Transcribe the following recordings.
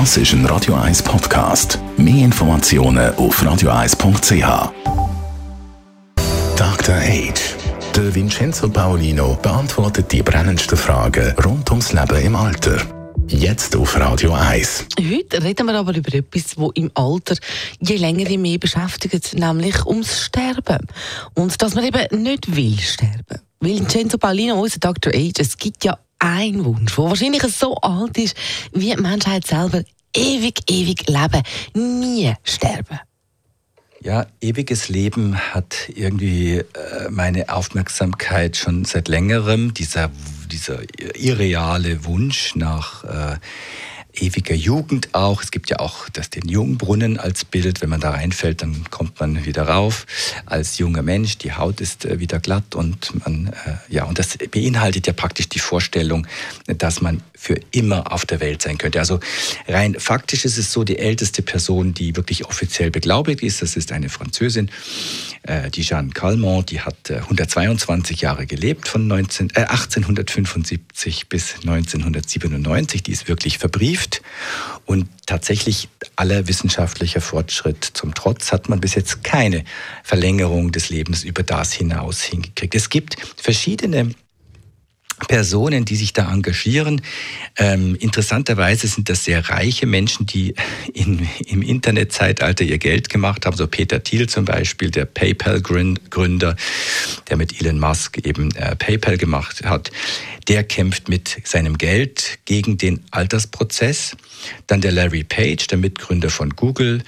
Das ist ein Radio 1 Podcast. Mehr Informationen auf radio1.ch. Dr. Age. Der Vincenzo Paolino beantwortet die brennendsten Fragen rund ums Leben im Alter. Jetzt auf Radio 1. Heute reden wir aber über etwas, das im Alter je länger je mehr beschäftigt, nämlich ums Sterben. Und dass man eben nicht will sterben. Weil Vincenzo Paolino, unser Dr. Age, es gibt ja einen Wunsch, der wahrscheinlich so alt ist wie die Menschheit selber. Ewig, ewig leben, nie sterben. Ja, ewiges Leben hat irgendwie äh, meine Aufmerksamkeit schon seit längerem. Dieser, dieser irreale Wunsch nach ewiger Jugend auch. Es gibt ja auch das, den Jungbrunnen als Bild. Wenn man da reinfällt, dann kommt man wieder rauf als junger Mensch. Die Haut ist äh, wieder glatt und man, äh, ja, und das beinhaltet ja praktisch die Vorstellung, dass man für immer auf der Welt sein könnte. Also rein faktisch ist es so, die älteste Person, die wirklich offiziell beglaubigt ist, das ist eine Französin, äh, die Jeanne Calment, die hat 122 äh, Jahre gelebt, von 19, äh, 1875 bis 1997. Die ist wirklich verbrieft. Und tatsächlich aller wissenschaftlicher Fortschritt zum Trotz hat man bis jetzt keine Verlängerung des Lebens über das hinaus hingekriegt. Es gibt verschiedene Personen, die sich da engagieren. Ähm, interessanterweise sind das sehr reiche Menschen, die in, im Internetzeitalter ihr Geld gemacht haben. So Peter Thiel zum Beispiel, der PayPal-Gründer, der mit Elon Musk eben äh, PayPal gemacht hat. Der kämpft mit seinem Geld gegen den Altersprozess. Dann der Larry Page, der Mitgründer von Google,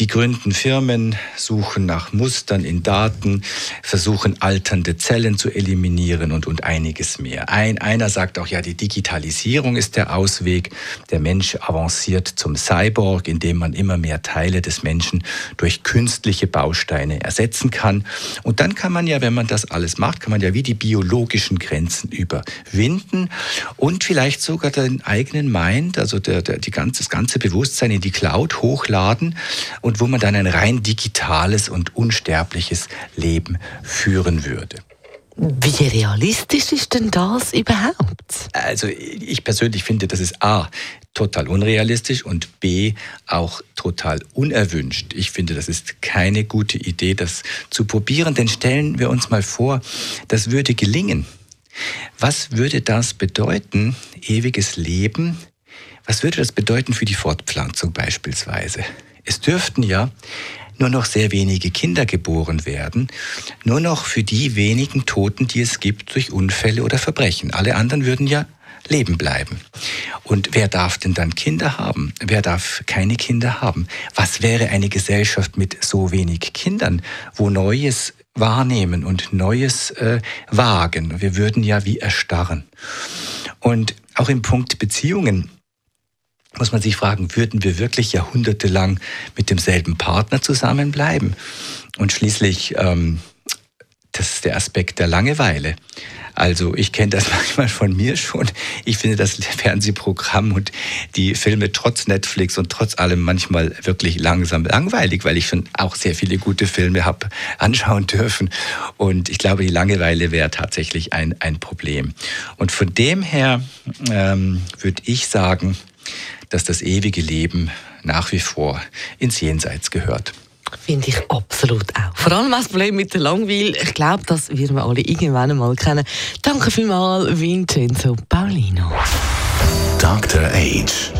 die gründen Firmen, suchen nach Mustern in Daten, versuchen alternde Zellen zu eliminieren und, und einiges mehr. Ein, einer sagt auch, ja, die Digitalisierung ist der Ausweg. Der Mensch avanciert zum Cyborg, indem man immer mehr Teile des Menschen durch künstliche Bausteine ersetzen kann. Und dann kann man ja, wenn man das alles macht, kann man ja wie die biologischen Grenzen überwinden und vielleicht sogar den eigenen Mind, also der, der, die ganze, das ganze Bewusstsein in die Cloud hochladen und wo man dann ein rein digitales und unsterbliches Leben führen würde. Wie realistisch ist denn das überhaupt? Also ich persönlich finde, das ist A total unrealistisch und B auch total unerwünscht. Ich finde, das ist keine gute Idee, das zu probieren, denn stellen wir uns mal vor, das würde gelingen. Was würde das bedeuten, ewiges Leben? Was würde das bedeuten für die Fortpflanzung beispielsweise? Es dürften ja nur noch sehr wenige Kinder geboren werden, nur noch für die wenigen Toten, die es gibt durch Unfälle oder Verbrechen. Alle anderen würden ja leben bleiben. Und wer darf denn dann Kinder haben? Wer darf keine Kinder haben? Was wäre eine Gesellschaft mit so wenig Kindern, wo Neues wahrnehmen und Neues äh, wagen? Wir würden ja wie erstarren. Und auch im Punkt Beziehungen muss man sich fragen, würden wir wirklich jahrhundertelang mit demselben Partner zusammenbleiben? Und schließlich, ähm, das ist der Aspekt der Langeweile. Also ich kenne das manchmal von mir schon. Ich finde das Fernsehprogramm und die Filme trotz Netflix und trotz allem manchmal wirklich langsam langweilig, weil ich schon auch sehr viele gute Filme habe anschauen dürfen. Und ich glaube, die Langeweile wäre tatsächlich ein, ein Problem. Und von dem her ähm, würde ich sagen, dass das ewige Leben nach wie vor ins Jenseits gehört. Finde ich absolut auch. Vor allem das Problem mit der Langweil. Ich glaube, das werden wir alle irgendwann einmal kennen. Danke vielmals, Vincenzo Paulino. Dr. Age.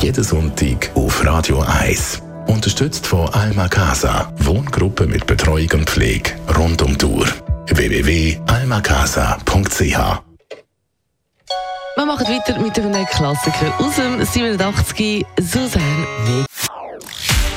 Jeden Sonntag auf Radio 1. Unterstützt von Alma Casa. Wohngruppe mit Betreuung und Pflege rund um Tour. www.almacasa.ch wir machen weiter mit einem Klassiker aus dem 87 Susanne W.